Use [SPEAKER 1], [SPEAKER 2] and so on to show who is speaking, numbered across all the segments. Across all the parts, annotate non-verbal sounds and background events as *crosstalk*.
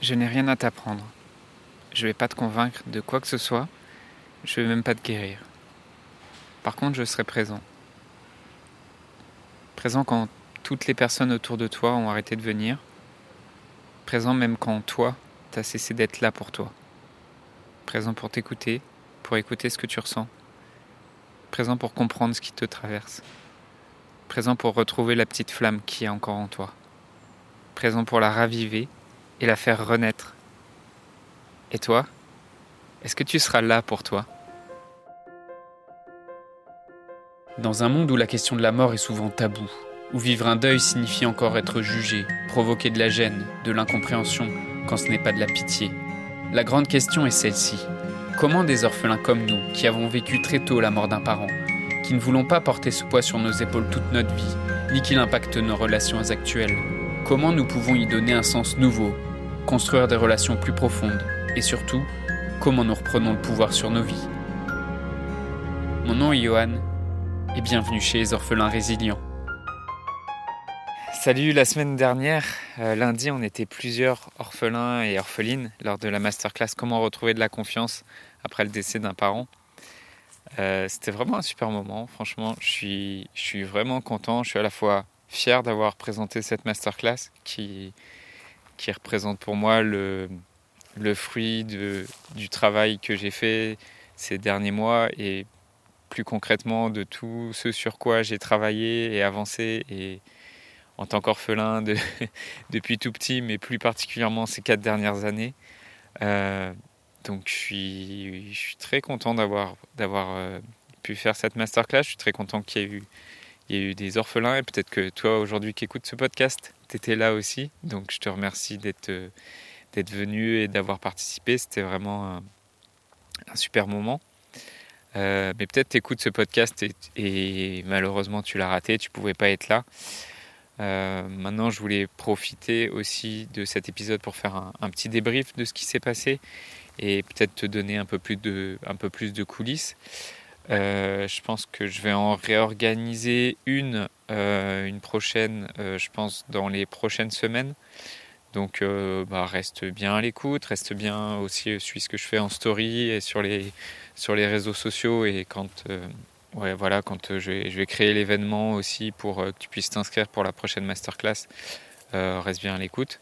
[SPEAKER 1] Je n'ai rien à t'apprendre. Je ne vais pas te convaincre de quoi que ce soit. Je ne vais même pas te guérir. Par contre, je serai présent. Présent quand toutes les personnes autour de toi ont arrêté de venir. Présent même quand toi, tu as cessé d'être là pour toi. Présent pour t'écouter, pour écouter ce que tu ressens. Présent pour comprendre ce qui te traverse. Présent pour retrouver la petite flamme qui est encore en toi. Présent pour la raviver et la faire renaître. Et toi Est-ce que tu seras là pour toi? Dans un monde où la question de la mort est souvent taboue, où vivre un deuil signifie encore être jugé, provoquer de la gêne, de l'incompréhension, quand ce n'est pas de la pitié, la grande question est celle-ci. Comment des orphelins comme nous, qui avons vécu très tôt la mort d'un parent, qui ne voulons pas porter ce poids sur nos épaules toute notre vie, ni qu'il impacte nos relations actuelles, comment nous pouvons y donner un sens nouveau, construire des relations plus profondes et surtout, comment nous reprenons le pouvoir sur nos vies. Mon nom est Johan et bienvenue chez les orphelins résilients. Salut, la semaine dernière, euh, lundi, on était plusieurs orphelins et orphelines lors de la masterclass Comment retrouver de la confiance après le décès d'un parent. Euh, c'était vraiment un super moment, franchement, je suis, je suis vraiment content, je suis à la fois fier d'avoir présenté cette masterclass qui, qui représente pour moi le, le fruit de, du travail que j'ai fait ces derniers mois et plus concrètement de tout ce sur quoi j'ai travaillé et avancé et en tant qu'orphelin de, *laughs* depuis tout petit, mais plus particulièrement ces quatre dernières années. Euh, donc je suis, je suis très content d'avoir, d'avoir euh, pu faire cette masterclass. Je suis très content qu'il y ait eu, il y ait eu des orphelins et peut-être que toi aujourd'hui qui écoutes ce podcast, tu étais là aussi. Donc je te remercie d'être, d'être venu et d'avoir participé. C'était vraiment un, super moment. Euh, mais peut-être écoutes ce podcast et, malheureusement tu l'as raté, tu pouvais pas être là. Euh, maintenant, je voulais profiter aussi de cet épisode pour faire un, petit débrief de ce qui s'est passé et peut-être te donner un peu plus de, un peu plus de coulisses. Euh, je pense que je vais en réorganiser une, euh, une prochaine, je pense, dans les prochaines semaines. Donc, bah, reste bien à l'écoute, reste bien aussi, suis ce que je fais en story et sur les, sur les réseaux sociaux. Et quand, voilà, quand je vais, créer l'événement aussi pour que tu puisses t'inscrire pour la prochaine masterclass, reste bien à l'écoute.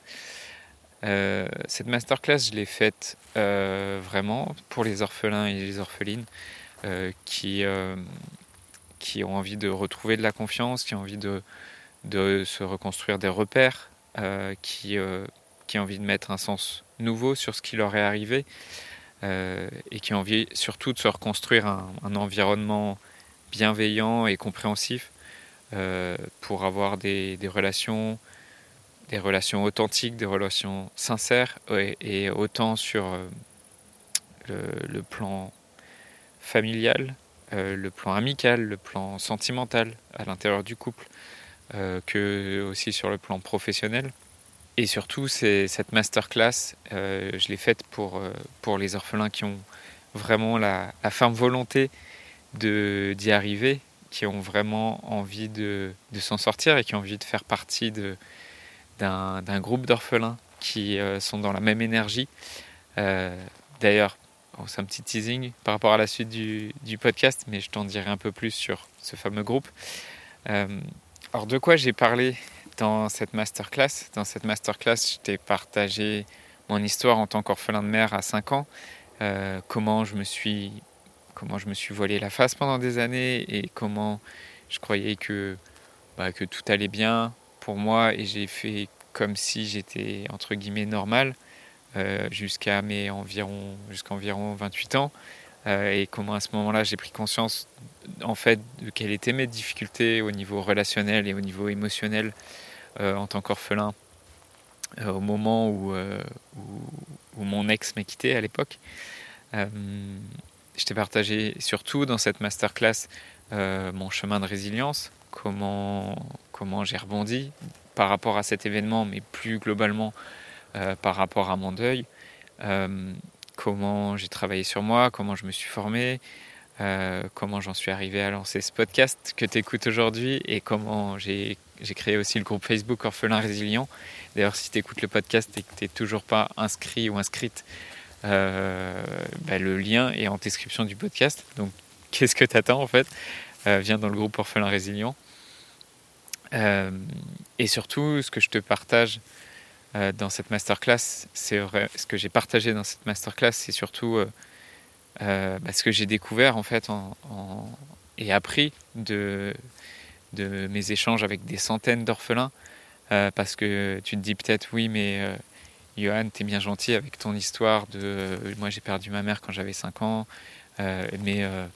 [SPEAKER 1] Euh, cette masterclass, je l'ai faite euh, vraiment pour les orphelins et les orphelines euh, qui, qui ont envie de retrouver de la confiance, qui ont envie de, de se reconstruire des repères, qui, qui ont envie de mettre un sens nouveau sur ce qui leur est arrivé et qui ont envie surtout de se reconstruire un, environnement bienveillant et compréhensif pour avoir des, des relations des relations authentiques, des relations sincères, et, autant sur euh, le, plan familial, euh, le plan amical, le plan sentimental à l'intérieur du couple, euh, que aussi sur le plan professionnel. Et surtout, cette masterclass, je l'ai faite pour, pour les orphelins qui ont vraiment la, ferme volonté d'y arriver, qui ont vraiment envie de, de s'en sortir et qui ont envie de faire partie d'un groupe d'orphelins qui euh, sont dans la même énergie. Euh, d'ailleurs, c'est un petit teasing par rapport à la suite du, podcast, mais je t'en dirai un peu plus sur ce fameux groupe. Euh, alors, de quoi j'ai parlé dans cette masterclass? Dans cette masterclass, je t'ai partagé mon histoire en tant qu'orphelin de mère à 5 ans, comment je me suis comment je me suis voilé la face pendant des années et comment je croyais que, bah, que tout allait bien, pour moi et j'ai fait comme si j'étais entre guillemets normal euh, jusqu'à mes environ jusqu'à environ 28 ans euh, et comment à ce moment-là j'ai pris conscience en fait de quelles étaient mes difficultés au niveau relationnel et au niveau émotionnel euh, en tant qu'orphelin au moment où, où, mon ex m'a quitté à l'époque. je t'ai partagé surtout dans cette masterclass mon chemin de résilience, comment, comment j'ai rebondi par rapport à cet événement, mais plus globalement euh, par rapport à mon deuil, euh, comment j'ai travaillé sur moi, comment je me suis formé, euh, comment j'en suis arrivé à lancer ce podcast que tu écoutes aujourd'hui et comment j'ai créé aussi le groupe Facebook Orphelin Résilient. D'ailleurs, si tu écoutes le podcast et que tu n'es toujours pas inscrit ou inscrite, euh, bah, le lien est en description du podcast. Donc, qu'est-ce que tu attends en fait? Euh, Viens dans le groupe Orphelin Résilient. Euh, et surtout, ce que je te partage dans cette masterclass, c'est vrai, ce que j'ai partagé dans cette masterclass, c'est surtout bah, ce que j'ai découvert en fait et appris de, mes échanges avec des centaines d'orphelins. parce que tu te dis peut-être oui, mais Johan, t'es bien gentil avec ton histoire de euh, moi j'ai perdu ma mère quand j'avais 5 ans, euh, mais, euh,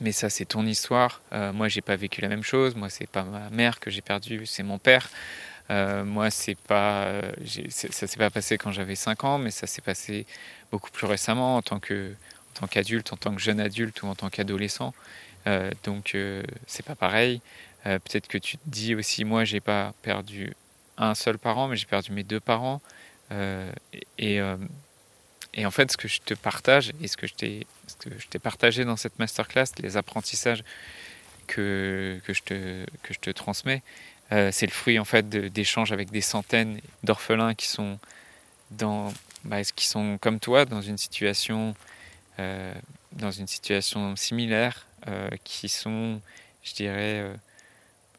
[SPEAKER 1] mais ça c'est ton histoire. moi j'ai pas vécu la même chose, moi c'est pas ma mère que j'ai perdue, c'est mon père. Moi c'est pas ça s'est pas passé quand j'avais 5 ans, mais ça s'est passé beaucoup plus récemment en tant qu'adulte, en tant que jeune adulte ou en tant qu'adolescent. donc c'est pas pareil. Peut-être que tu te dis aussi moi j'ai pas perdu un seul parent, mais j'ai perdu mes deux parents. Euh, et, euh, en fait, ce que je te partage et ce que je t'ai partagé dans cette masterclass, les apprentissages que je te transmets, euh, c'est le fruit en fait d'échanges avec des centaines d'orphelins qui sont dans, bah, qui sont comme toi dans une situation, dans une situation similaire, qui sont, je dirais,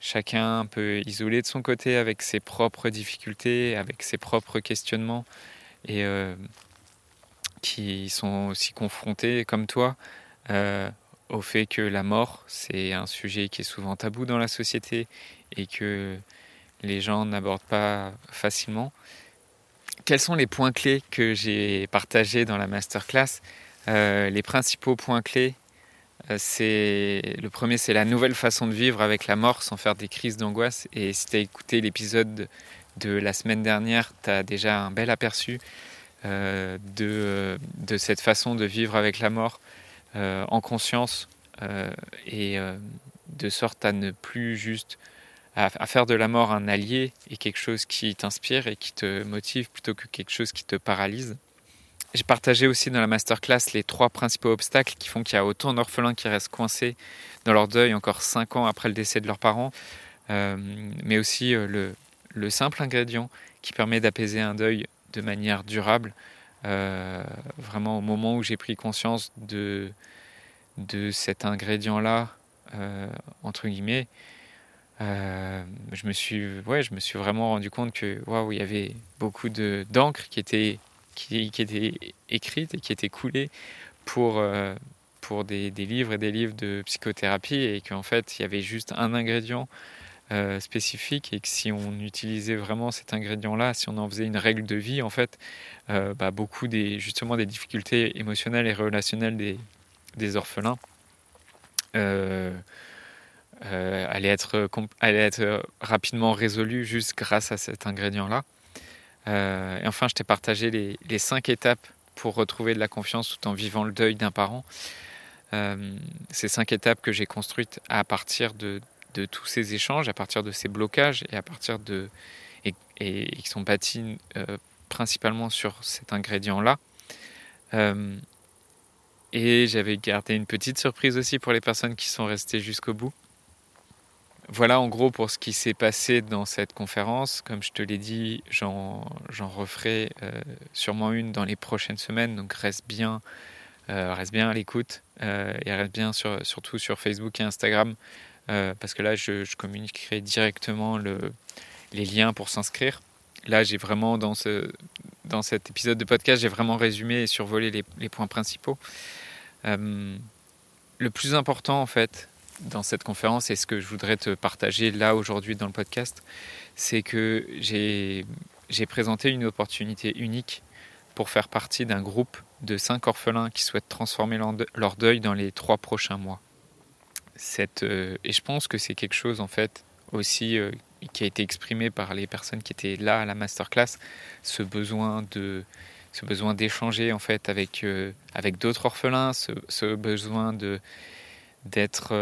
[SPEAKER 1] chacun un peu isolé de son côté avec ses propres difficultés, avec ses propres questionnements et euh, qui sont aussi confrontés comme toi euh, au fait que la mort c'est un sujet qui est souvent tabou dans la société et que les gens n'abordent pas facilement. Quels sont les points clés que j'ai partagés dans la masterclass? Euh, Les principaux points clés euh, c'est le premier, c'est la nouvelle façon de vivre avec la mort sans faire des crises d'angoisse. Et si tu as écouté l'épisode de la semaine dernière, tu as déjà un bel aperçu euh, de, de, cette façon de vivre avec la mort en conscience et de sorte à ne plus juste à, faire de la mort un allié et quelque chose qui t'inspire et qui te motive plutôt que quelque chose qui te paralyse. J'ai partagé aussi dans la masterclass les trois principaux obstacles qui font qu'il y a autant d'orphelins qui restent coincés dans leur deuil encore cinq ans après le décès de leurs parents, euh, mais aussi euh, le, simple ingrédient qui permet d'apaiser un deuil de manière durable. Euh, vraiment au moment où j'ai pris conscience de, de cet ingrédient-là, entre guillemets, je, me suis, ouais, je me suis vraiment rendu compte que waouh, il y avait beaucoup d'encre qui était qui, qui étaient écrites et qui étaient coulées pour, euh, pour des, des, livres et des livres de psychothérapie et qu'en fait il y avait juste un ingrédient euh, spécifique et que si on utilisait vraiment cet ingrédient-là, si on en faisait une règle de vie, en fait, euh, bah, beaucoup des, justement des difficultés émotionnelles et relationnelles des, des orphelins allaient, être, allaient être rapidement résolues juste grâce à cet ingrédient-là. Euh, et enfin, je t'ai partagé les, cinq étapes pour retrouver de la confiance tout en vivant le deuil d'un parent. Euh, ces cinq étapes que j'ai construites à partir de, tous ces échanges, à partir de ces blocages et à partir de et, qui sont bâtis euh, principalement sur cet ingrédient-là. et j'avais gardé une petite surprise aussi pour les personnes qui sont restées jusqu'au bout. Voilà en gros pour ce qui s'est passé dans cette conférence. Comme je te l'ai dit, j'en referai euh, sûrement une dans les prochaines semaines, donc reste bien, euh, reste bien à l'écoute euh, et reste bien sur, surtout sur Facebook et Instagram parce que là je, communiquerai directement le, les liens pour s'inscrire. Là j'ai vraiment dans, ce, dans cet épisode de podcast, j'ai vraiment résumé et survolé les, les points principaux. le plus important en fait, dans cette conférence et ce que je voudrais te partager là aujourd'hui dans le podcast, c'est que j'ai présenté une opportunité unique pour faire partie d'un groupe de cinq orphelins qui souhaitent transformer leur deuil dans les trois prochains mois. Euh, et je pense que c'est quelque chose en fait aussi euh, qui a été exprimé par les personnes qui étaient là à la masterclass, ce besoin de ce besoin d'échanger en fait avec euh, avec d'autres orphelins, ce, besoin de d'être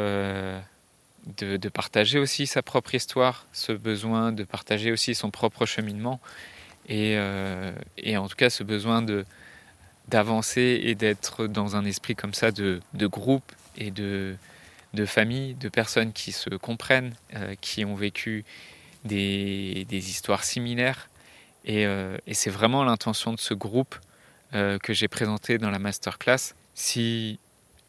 [SPEAKER 1] de, partager aussi sa propre histoire, ce besoin de partager aussi son propre cheminement et, et en tout cas ce besoin de d'avancer et d'être dans un esprit comme ça de, de, groupe et de de familles, de personnes qui se comprennent, qui ont vécu des, histoires similaires. Et, et c'est vraiment l'intention de ce groupe que j'ai présenté dans la masterclass. Si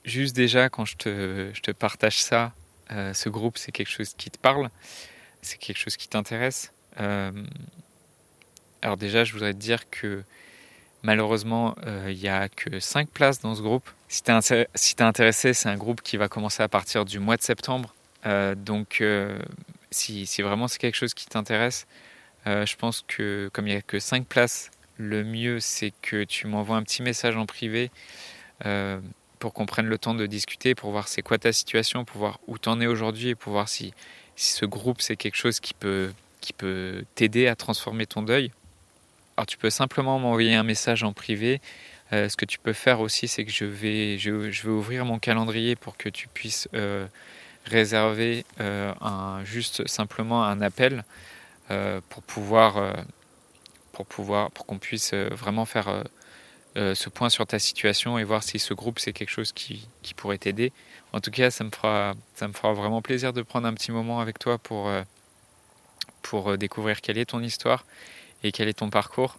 [SPEAKER 1] juste déjà quand je te, je te partage ça, ce groupe c'est quelque chose qui te parle, c'est quelque chose qui t'intéresse. alors déjà je voudrais te dire que Malheureusement, euh, il n'y a que 5 places dans ce groupe. Si tu es, intéressé, c'est un groupe qui va commencer à partir du mois de septembre. Euh, donc, euh, si, vraiment c'est quelque chose qui t'intéresse, je pense que comme il n'y a que 5 places, le mieux c'est que tu m'envoies un petit message en privé pour qu'on prenne le temps de discuter, pour voir c'est quoi ta situation, pour voir où tu en es aujourd'hui et pour voir si, ce groupe c'est quelque chose qui peut t'aider à transformer ton deuil. Alors tu peux simplement m'envoyer un message en privé. Euh, ce que tu peux faire aussi, c'est que je vais, je, vais ouvrir mon calendrier pour que tu puisses euh, réserver euh, un, juste simplement un appel pour pouvoir, pouvoir, qu'on puisse vraiment faire ce point sur ta situation et voir si ce groupe c'est quelque chose qui, qui pourrait t'aider. En tout cas, ça me fera, ça me fera vraiment plaisir de prendre un petit moment avec toi pour, pour découvrir quelle est ton histoire et quel est ton parcours.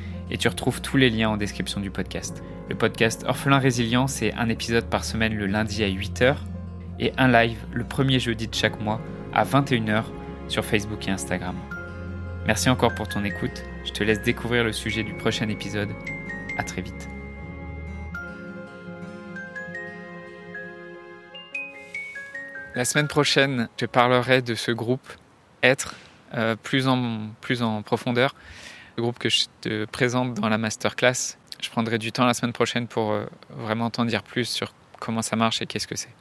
[SPEAKER 1] et tu retrouves tous les liens en description du podcast. Le podcast Orphelin Résilient, c'est un épisode par semaine le lundi à 8h et un live le premier jeudi de chaque mois à 21h sur Facebook et Instagram. Merci encore pour ton écoute. Je te laisse découvrir le sujet du prochain épisode. À très vite. La semaine prochaine, je parlerai de ce groupe Être euh, plus, en, plus en profondeur. Le groupe que je te présente dans la masterclass, je prendrai du temps la semaine prochaine pour euh, vraiment t'en dire plus sur comment ça marche et qu'est-ce que c'est.